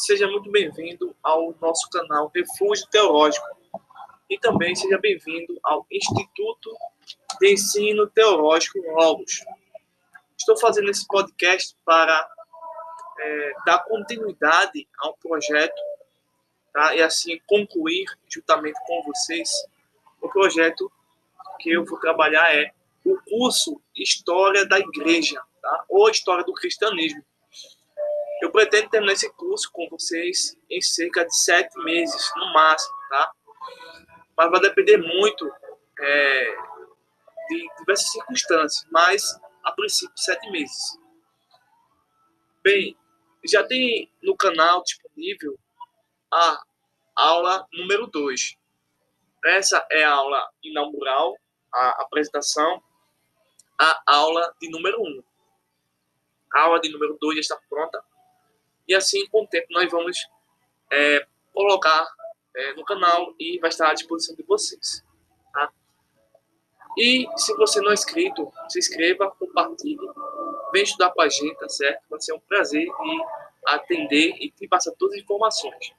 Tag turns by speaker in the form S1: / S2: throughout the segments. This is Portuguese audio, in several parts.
S1: seja muito bem-vindo ao nosso canal Refúgio Teológico e também seja bem-vindo ao Instituto de Ensino Teológico Logos. Estou fazendo esse podcast para é, dar continuidade ao projeto tá? e assim concluir juntamente com vocês o projeto que eu vou trabalhar é o curso História da Igreja, tá? ou História do Cristianismo. Eu pretendo terminar esse curso com vocês em cerca de sete meses, no máximo, tá? Mas vai depender muito é, de diversas circunstâncias, mas a princípio sete meses. Bem, já tem no canal disponível a aula número 2. Essa é a aula inaugural, a apresentação, a aula de número 1. Um. A aula de número 2 já está pronta. E assim, com o tempo, nós vamos é, colocar é, no canal e vai estar à disposição de vocês. Tá? E se você não é inscrito, se inscreva, compartilhe, vem estudar com a gente, tá certo? Vai ser um prazer de atender e te passar todas as informações.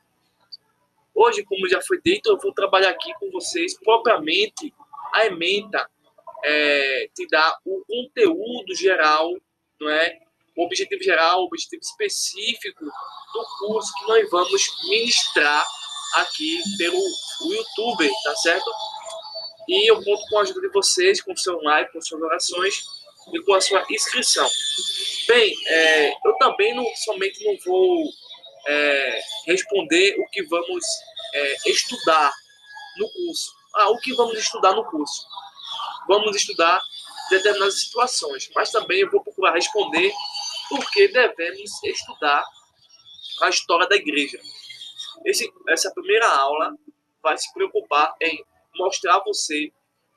S1: Hoje, como já foi dito, eu vou trabalhar aqui com vocês propriamente a ementa é, te dá o conteúdo geral, não é? O objetivo geral, o objetivo específico do curso que nós vamos ministrar aqui pelo YouTube, tá certo? E eu conto com a ajuda de vocês, com o seu like, com suas orações e com a sua inscrição. Bem, é, eu também não somente não vou é, responder o que vamos é, estudar no curso. Ah, o que vamos estudar no curso? Vamos estudar determinadas situações, mas também eu vou procurar responder por que devemos estudar a história da igreja. Esse, essa primeira aula vai se preocupar em mostrar a você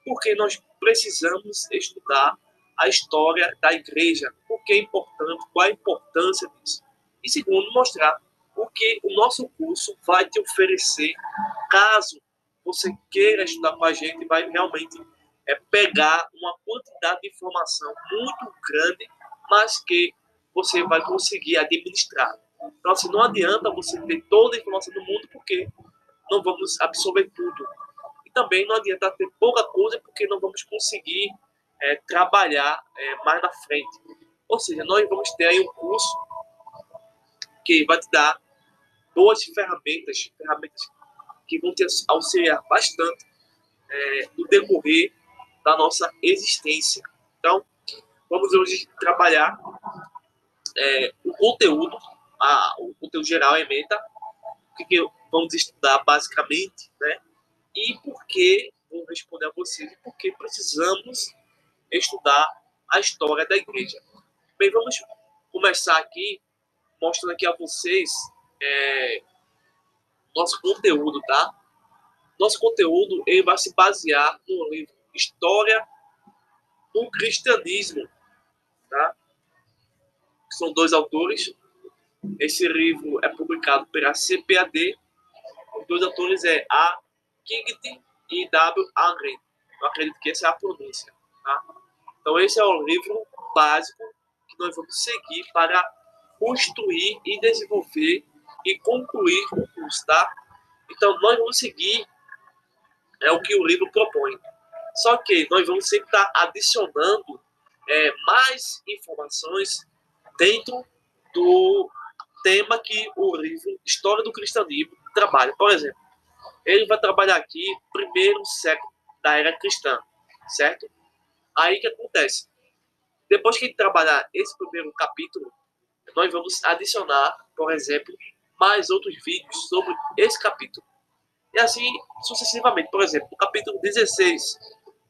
S1: por que nós precisamos estudar a história da igreja, o que é importante, qual a importância disso. E segundo, mostrar o que o nosso curso vai te oferecer caso você queira estudar com a gente, vai realmente é, pegar uma quantidade de informação muito grande, mas que você vai conseguir administrar. Então, assim, não adianta você ter toda a informação do mundo, porque não vamos absorver tudo. E também não adianta ter pouca coisa, porque não vamos conseguir é, trabalhar é, mais na frente. Ou seja, nós vamos ter aí um curso que vai te dar boas ferramentas, ferramentas que vão te auxiliar bastante é, no decorrer da nossa existência. Então, vamos hoje trabalhar é, o conteúdo, a, o conteúdo geral, a ementa, o que, que vamos estudar basicamente, né? E por que, vou responder a vocês, por que precisamos estudar a história da igreja. Bem, vamos começar aqui mostrando aqui a vocês é, nosso conteúdo, tá? Nosso conteúdo ele vai se basear no livro História do Cristianismo, tá? São dois autores. Esse livro é publicado pela CPAD. Os dois autores é A. Kington e W. Angren. Eu acredito que essa é a pronúncia, tá? Então esse é o livro básico que nós vamos seguir para construir e desenvolver e concluir o curso, tá? Então, nós vamos seguir é o que o livro propõe. Só que nós vamos sempre estar adicionando é, mais informações dentro do tema que o livro História do Cristianismo trabalha. Por exemplo, ele vai trabalhar aqui primeiro século da era cristã, certo? Aí que acontece? Depois que trabalhar esse primeiro capítulo, nós vamos adicionar, por exemplo, mais outros vídeos sobre esse capítulo. E assim sucessivamente. Por exemplo, o capítulo 16,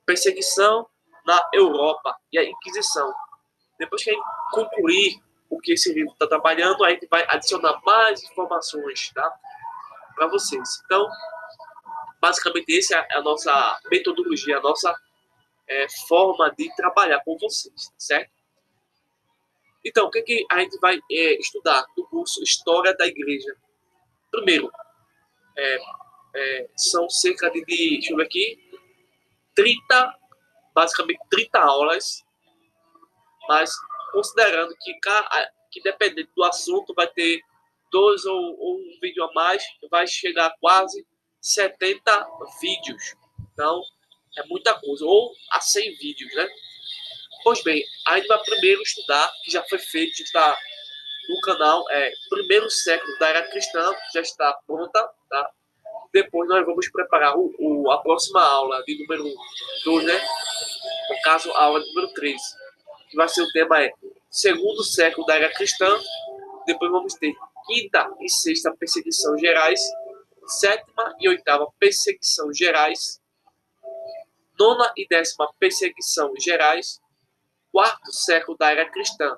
S1: perseguição na Europa e a Inquisição. Depois que a gente concluir o que esse livro está trabalhando, a gente vai adicionar mais informações tá? para vocês. Então, basicamente, essa é a nossa metodologia, a nossa é, forma de trabalhar com vocês, tá certo? Então, o que, que a gente vai é, estudar no curso História da Igreja? Primeiro, é, é, são cerca de, deixa eu ver aqui, 30, basicamente 30 aulas, mas considerando que, que dependendo do assunto vai ter dois ou, ou um vídeo a mais, vai chegar a quase 70 vídeos. Então, é muita coisa. Ou a 100 vídeos, né? Pois bem, a gente vai primeiro estudar, que já foi feito, já está no canal, é primeiro século da era cristã, já está pronta, tá? Depois nós vamos preparar o, o a próxima aula de número 2, né? No caso, a aula de número 3, que vai ser o tema é segundo século da era cristã. Depois vamos ter quinta e sexta perseguição gerais, sétima e oitava perseguição gerais, nona e décima perseguição gerais, quarto século da era cristã,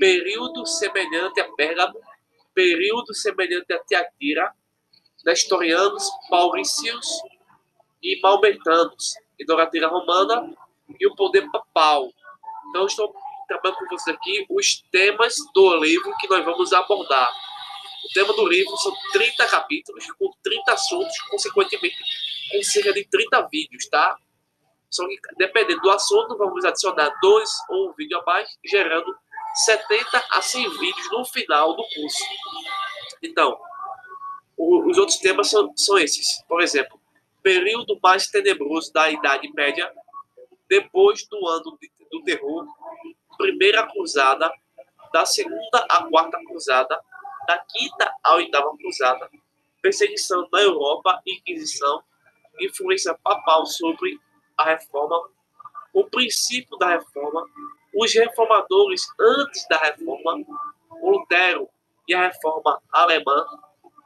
S1: período semelhante a Pérgamo, período semelhante a Tiatira, nestorianos, mauricios e maometanos, idolatria romana e o poder papal. Então, estou trabalhando com vocês aqui os temas do livro que nós vamos abordar. O tema do livro são 30 capítulos, com 30 assuntos, consequentemente com cerca de 30 vídeos, tá? Só que, dependendo do assunto, vamos adicionar dois ou um vídeo a mais, gerando 70 a 100 vídeos no final do curso. Então, o, os outros temas são, são esses. Por exemplo, período mais tenebroso da Idade Média, depois do ano de, do terror, primeira cruzada, da segunda à quarta cruzada, da quinta à oitava cruzada, perseguição na Europa, Inquisição, influência papal sobre a reforma, o princípio da reforma, os reformadores antes da reforma, Lutero e a reforma alemã,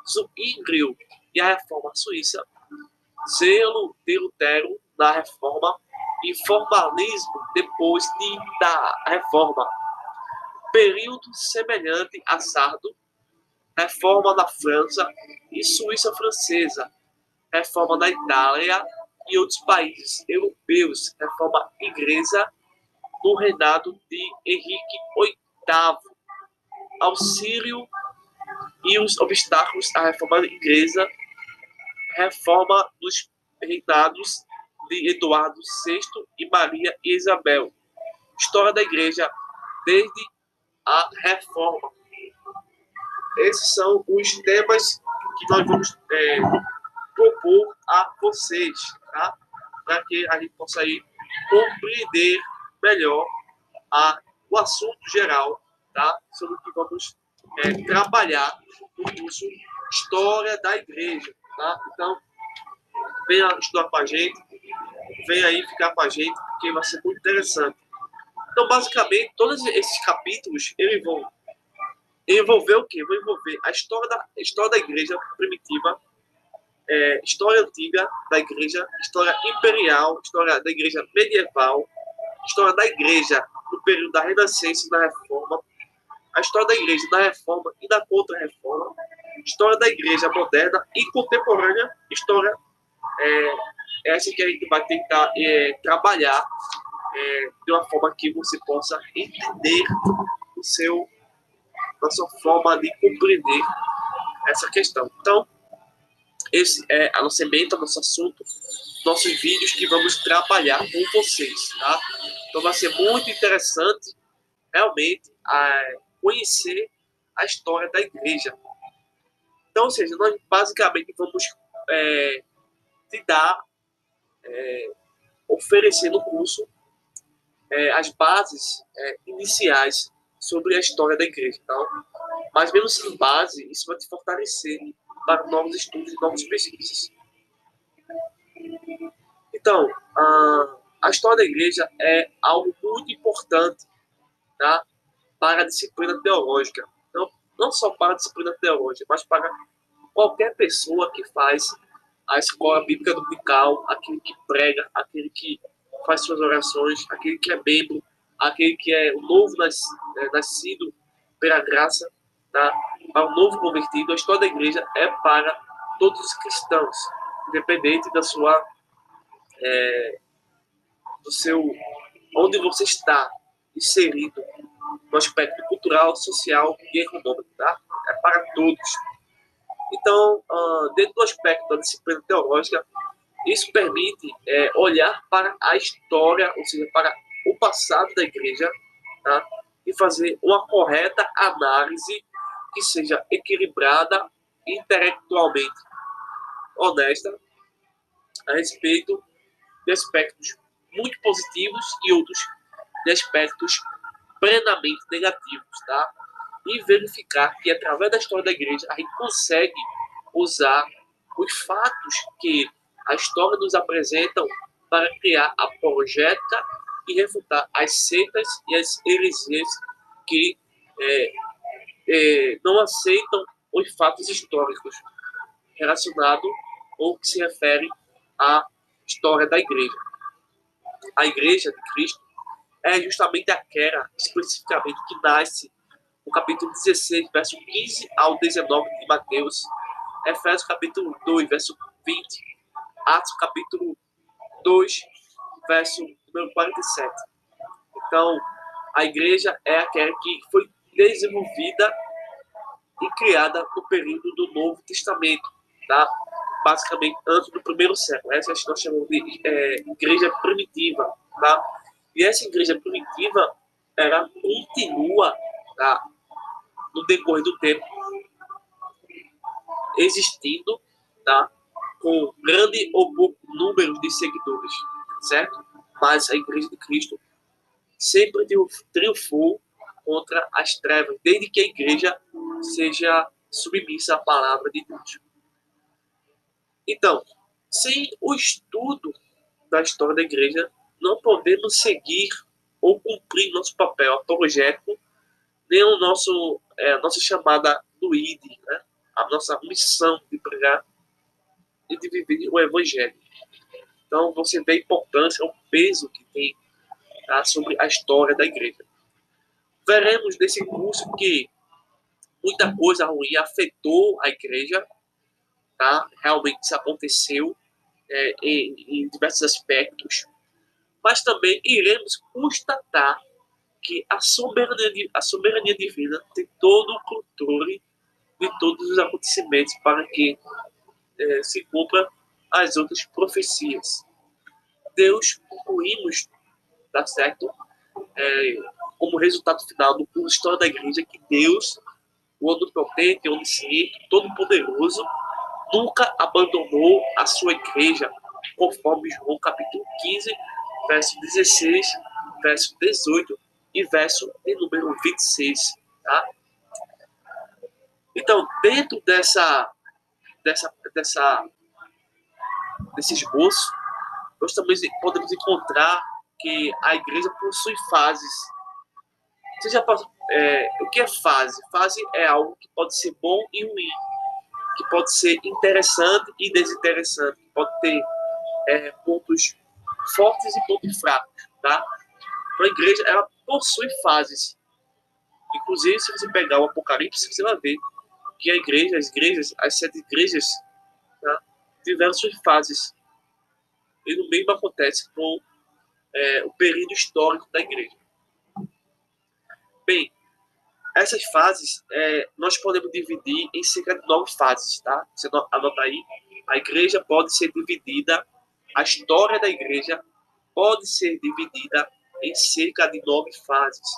S1: Zwingli e a reforma suíça, zelo de Lutero na reforma e formalismo depois de, da reforma. Período semelhante a Sardo, reforma na França e Suíça francesa, reforma na Itália e outros países europeus, reforma inglesa no reinado de Henrique VIII, auxílio e os obstáculos à reforma inglesa, reforma dos reinados de Eduardo VI e Maria Isabel. História da Igreja desde a Reforma. Esses são os temas que nós vamos é, propor a vocês, tá? Para que a gente possa aí compreender melhor a, o assunto geral, tá? Sobre o que vamos é, trabalhar no curso História da Igreja, tá? Então, venha estudar com a gente, vem aí ficar com a gente, porque vai ser muito interessante. Então, basicamente, todos esses capítulos eles vão envolver o quê? Vão envolver a história da, a história da igreja primitiva, é, história antiga da igreja, história imperial, história da igreja medieval, história da igreja no período da Renascença e da Reforma, a história da igreja da Reforma e da Contra-Reforma, história da igreja moderna e contemporânea, história é, essa que a gente vai tentar é, trabalhar é, de uma forma que você possa entender o seu, a sua forma de compreender essa questão. Então, esse é a nossa emenda, nosso assunto, nossos vídeos que vamos trabalhar com vocês, tá? Então vai ser muito interessante realmente a conhecer a história da igreja. Então, ou seja, nós basicamente vamos é, te dar é, oferecer no curso é, as bases é, iniciais sobre a história da igreja. Então, mais menos sem base, isso vai te fortalecer para novos estudos e novas pesquisas. Então, a, a história da igreja é algo muito importante tá, para a disciplina teológica. Então, não só para a disciplina teológica, mas para qualquer pessoa que faz a escola bíblica dominical, aquele que prega, aquele que faz suas orações, aquele que é membro, aquele que é o novo nas, é, nascido pela graça, tá? para o novo convertido. A história da igreja é para todos os cristãos, independente da sua, é, do seu, onde você está inserido no aspecto cultural, social e econômico, tá? É para todos. Então, uh, dentro do aspecto da disciplina teológica, isso permite é, olhar para a história, ou seja, para o passado da igreja, tá? e fazer uma correta análise que seja equilibrada, intelectualmente honesta a respeito de aspectos muito positivos e outros de aspectos plenamente negativos, tá? E verificar que através da história da igreja a gente consegue usar os fatos que a história nos apresentam para criar a apologética e refutar as seitas e as heresias que é, é, não aceitam os fatos históricos relacionados ou que se refere à história da igreja. A igreja de Cristo é justamente aquela, especificamente, que nasce no capítulo 16, verso 15 ao 19 de Mateus, Efésios capítulo 2, verso 20, Atos capítulo 2, verso número 47. Então, a igreja é aquela que foi desenvolvida e criada no período do Novo Testamento, tá? basicamente antes do primeiro século. Essa nós chamamos de é, igreja primitiva. Tá? E essa igreja primitiva ela continua tá? No decorrer do tempo existindo tá? com grande ou pouco número de seguidores, certo? Mas a igreja de Cristo sempre triunfou contra as trevas, desde que a igreja seja submissa à palavra de Deus. Então, sem o estudo da história da igreja, não podemos seguir ou cumprir nosso papel apologético, nem o nosso, é, a nossa chamada do ID, né? a nossa missão de pregar e de viver o evangelho. Então, você vê a importância, o peso que tem tá, sobre a história da igreja. Veremos nesse curso que muita coisa ruim afetou a igreja, tá? Realmente isso aconteceu é, em, em diversos aspectos, mas também iremos constatar que a soberania, a soberania divina tem todo o controle de todos os acontecimentos para que é, se cumpra as outras profecias. Deus concluímos, tá certo? É, como resultado final do curso História da Igreja, que Deus, o Onipotente, Onisciente, Todo-Poderoso, nunca abandonou a sua igreja, conforme João capítulo 15, verso 16, verso 18 e verso de número 26, tá? Então, dentro dessa, dessa, dessa, desse esboço, nós também podemos encontrar que a igreja possui fases. Você já passou, é, o que é fase? Fase é algo que pode ser bom e ruim que pode ser interessante e desinteressante, pode ter é, pontos fortes e pontos fracos, tá? Então, a igreja, ela possui fases. Inclusive, se você pegar o Apocalipse, você vai ver que a igreja, as igrejas, as sete igrejas, tá? tiveram suas fases. E no mesmo acontece com é, o período histórico da igreja. Bem, essas fases, é, nós podemos dividir em cerca de nove fases, tá? Você anota aí. A igreja pode ser dividida, a história da igreja pode ser dividida em cerca de nove fases,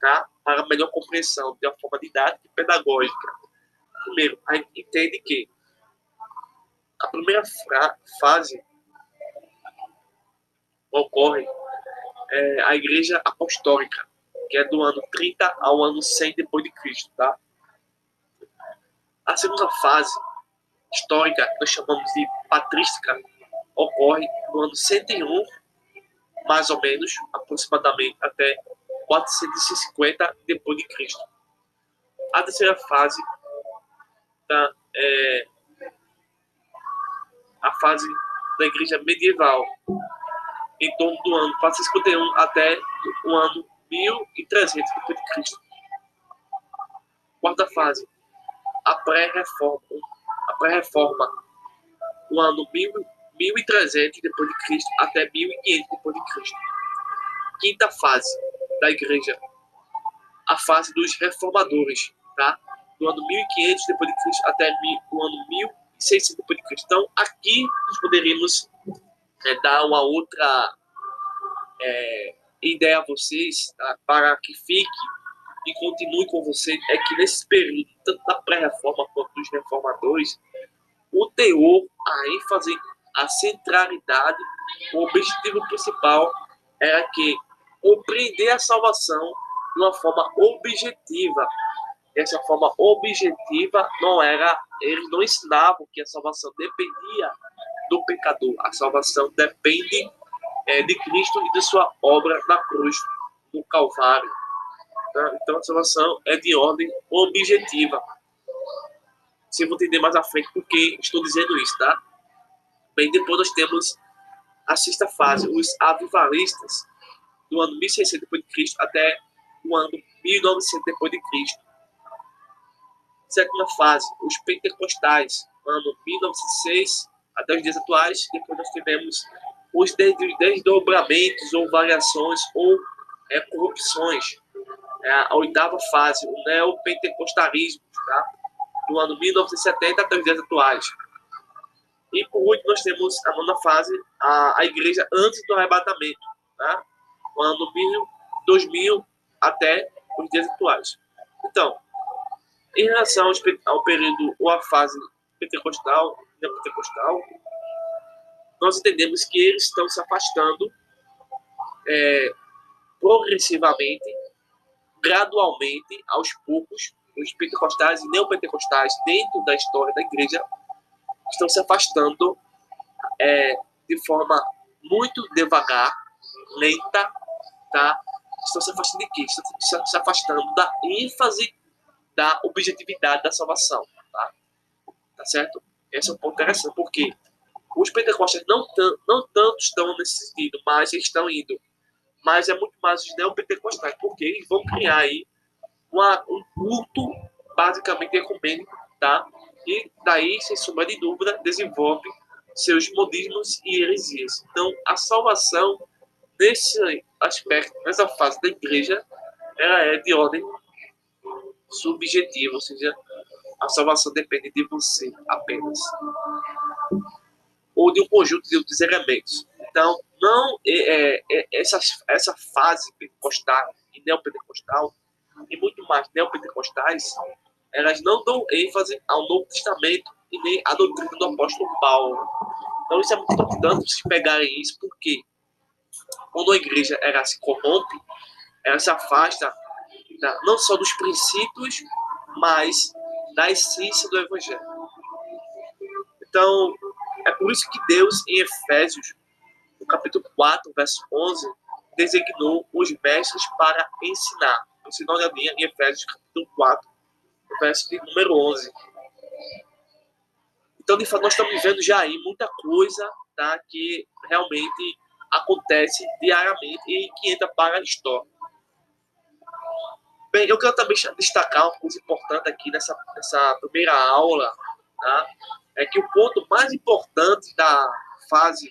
S1: tá? Para melhor compreensão, de uma forma didática e pedagógica. Primeiro, a gente entende que a primeira fase ocorre é, a igreja apostólica, que é do ano 30 ao ano 100 depois de Cristo, tá? A segunda fase histórica, que nós chamamos de patrística, ocorre no ano 101, mais ou menos, aproximadamente até 450 depois de Cristo. A terceira fase tá, é a fase da igreja medieval, em torno do ano 451 até o ano 1300 depois de Cristo. Quarta fase, a pré-reforma, a pré-reforma, o ano 1300 depois de Cristo até 1500 depois de Cristo. Quinta fase da igreja, a fase dos reformadores, tá? Do ano 1500 depois de Cristo até o ano 1600 depois de Cristo. Então, aqui nós poderíamos é, dar uma outra é, ideia a vocês, tá? para que fique e continue com você é que nesse período, tanto da pré-reforma quanto dos reformadores, o teor, a ênfase, a centralidade, o objetivo principal era que compreender a salvação de uma forma objetiva. Essa forma objetiva não era, eles não ensinavam que a salvação dependia do pecador. A salvação depende é, de Cristo e de sua obra na cruz, no Calvário. Tá? Então a salvação é de ordem objetiva. Você vai entender mais à frente por que estou dizendo isso, tá? Bem, depois nós temos a sexta fase, os avivalistas, do ano 1600 depois de Cristo até o ano 1900 depois de Cristo. Sétima fase, os pentecostais, ano 1906 até os dias atuais. Depois nós tivemos os desdobramentos ou variações ou é, corrupções. É a oitava fase, o neopentecostalismo, tá? do ano 1970 até os dias atuais. E por último, nós temos a nona fase, a, a igreja antes do arrebatamento, tá? o ano 2000 até os dias atuais. Então, em relação ao período ou à fase pentecostal, neopentecostal, nós entendemos que eles estão se afastando é, progressivamente, gradualmente, aos poucos, os pentecostais e neopentecostais dentro da história da igreja estão se afastando é, de forma muito devagar, lenta, tá? Estão se afastando de quê? Estão se afastando da ênfase da objetividade da salvação, tá? Tá certo? Esse é um ponto interessante, porque os pentecostes não, não tanto estão nesse sentido, mas estão indo. Mas é muito mais os neopentecostais, porque eles vão criar aí uma, um culto basicamente ecumênico, tá? E daí, sem sombra de dúvida, desenvolve seus modismos e heresias. Então, a salvação, nesse aspecto, nessa fase da igreja, ela é de ordem subjetiva, ou seja, a salvação depende de você apenas. Ou de um conjunto de outros elementos. Então, não é, é, é essa, essa fase pentecostal e neopentecostal, e muito mais neopentecostais, elas não dão ênfase ao Novo Testamento e nem à doutrina do apóstolo Paulo. Então, isso é muito importante vocês pegarem isso, porque quando a igreja ela se corrompe, ela se afasta da, não só dos princípios, mas da essência do Evangelho. Então, é por isso que Deus, em Efésios, no capítulo 4, verso 11, designou os mestres para ensinar. Você dá uma olhadinha em Efésios, capítulo 4, verso de número 11. Então, de fato, nós estamos vendo já aí muita coisa tá, que realmente acontece diariamente e que entra para a história. Bem, eu quero também destacar uma coisa importante aqui nessa, nessa primeira aula, tá? é que o ponto mais importante da fase,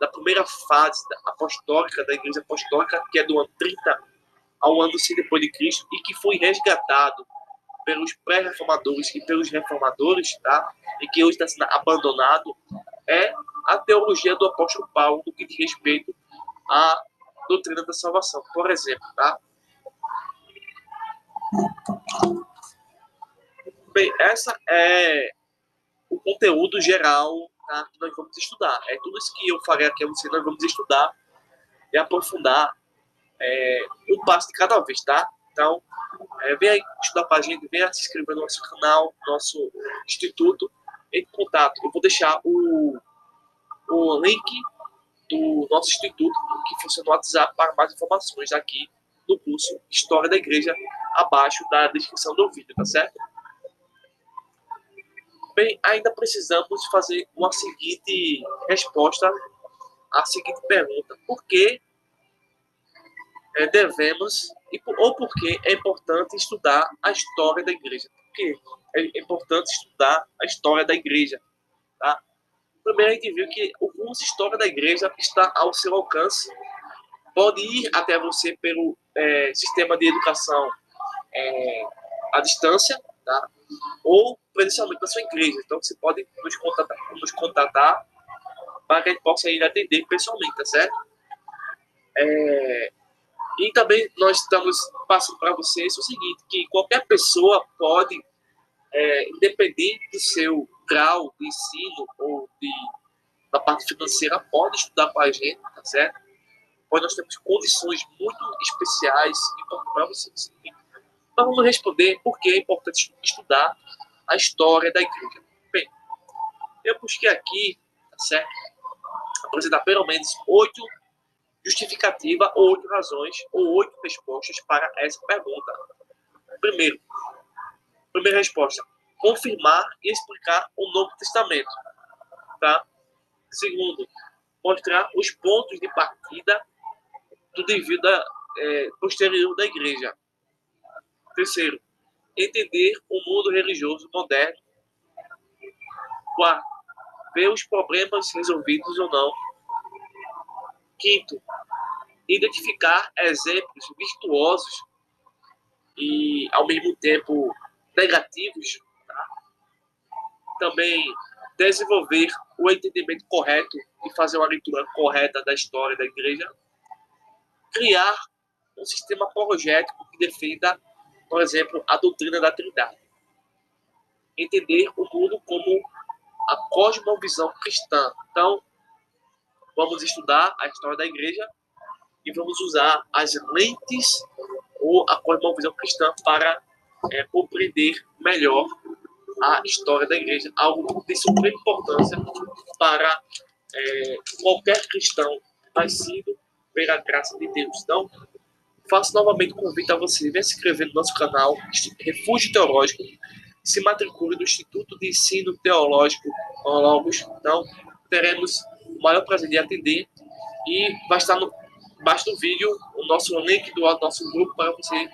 S1: da primeira fase apostólica, da igreja apostólica, que é do ano 30 ao ano 100 depois de Cristo, e que foi resgatado pelos pré-reformadores e pelos reformadores, tá? e que hoje está sendo abandonado, é a teologia do apóstolo Paulo no que diz respeito à doutrina da salvação. Por exemplo, tá? Bem, essa é o conteúdo geral tá, que nós vamos estudar. É tudo isso que eu falei aqui você, nós vamos estudar e aprofundar é, um passo de cada vez, tá? Então, é, venha estudar com a gente, venha se inscrever no nosso canal, nosso instituto, em contato. Eu vou deixar o, o link do nosso instituto, que funciona no WhatsApp, para mais informações aqui no curso História da Igreja, abaixo da descrição do vídeo, tá certo? Bem, ainda precisamos fazer uma seguinte resposta à seguinte pergunta: por que é, devemos, ou por que é importante estudar a história da igreja? Por que é importante estudar a história da igreja? Tá? Primeiro, a gente viu que o curso História da Igreja está ao seu alcance. Pode ir até você pelo é, sistema de educação é, à distância, tá? ou presencialmente na sua igreja. Então, você pode nos contatar, nos contatar para que a gente possa ir atender pessoalmente, tá certo? É, E também nós estamos passando para vocês o seguinte, que qualquer pessoa pode, é, independente do seu grau de ensino ou de, da parte financeira, pode estudar com a gente, tá certo? Pois nós temos condições muito especiais para vocês. Então vamos responder por que é importante estudar a história da igreja. Bem, eu busquei aqui, tá certo? Apresentar pelo menos oito justificativa ou oito razões ou oito respostas para essa pergunta. Primeiro, primeira resposta, confirmar e explicar o Novo Testamento. Tá? Segundo, mostrar os pontos de partida do devido é, posterior da igreja. Terceiro, entender o mundo religioso moderno. Quarto, ver os problemas resolvidos ou não. Quinto, identificar exemplos virtuosos e, ao mesmo tempo, negativos. Tá? Também desenvolver o entendimento correto e fazer uma leitura correta da história da igreja. Criar um sistema apologético que defenda, por exemplo, a doutrina da Trindade. Entender o mundo como a cosmovisão cristã. Então, vamos estudar a história da igreja e vamos usar as lentes ou a cosmovisão cristã para é, compreender melhor a história da igreja, algo de suprema importância para é, qualquer cristão nascido pela graça de Deus. Então, faço novamente o convite a você, venha se inscrever no nosso canal Refúgio Teológico, se matricule no Instituto de Ensino Teológico Logos. Então, teremos maior prazer de atender e vai estar no, embaixo do vídeo o nosso link do nosso grupo para você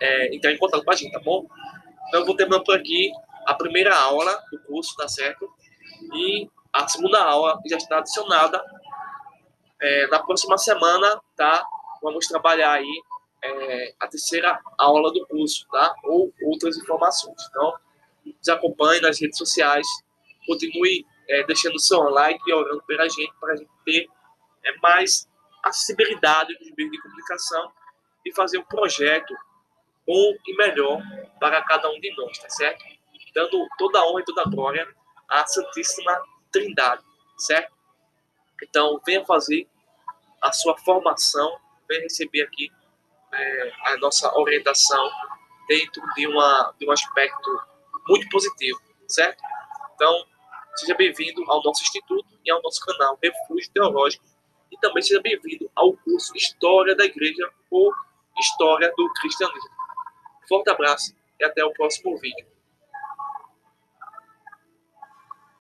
S1: é, entrar em contato com a gente, tá bom? Então, eu vou terminando por aqui a primeira aula do curso, tá certo? E a segunda aula já está adicionada. É, na próxima semana, tá? Vamos trabalhar aí é, a terceira aula do curso, tá? Ou outras informações. Então, nos acompanhe nas redes sociais, continue é, deixando seu like e orando pela gente, para a gente ter é, mais acessibilidade nos meios de comunicação e fazer um projeto bom e melhor para cada um de nós, tá certo? Dando toda a honra e toda a glória à Santíssima Trindade, certo? Então, venha fazer a sua formação, venha receber aqui é, a nossa orientação dentro de, uma, de um aspecto muito positivo, certo? Então, seja bem-vindo ao nosso instituto e ao nosso canal Refúgio Teológico e também seja bem-vindo ao curso História da Igreja ou História do Cristianismo. Forte abraço e até o próximo vídeo.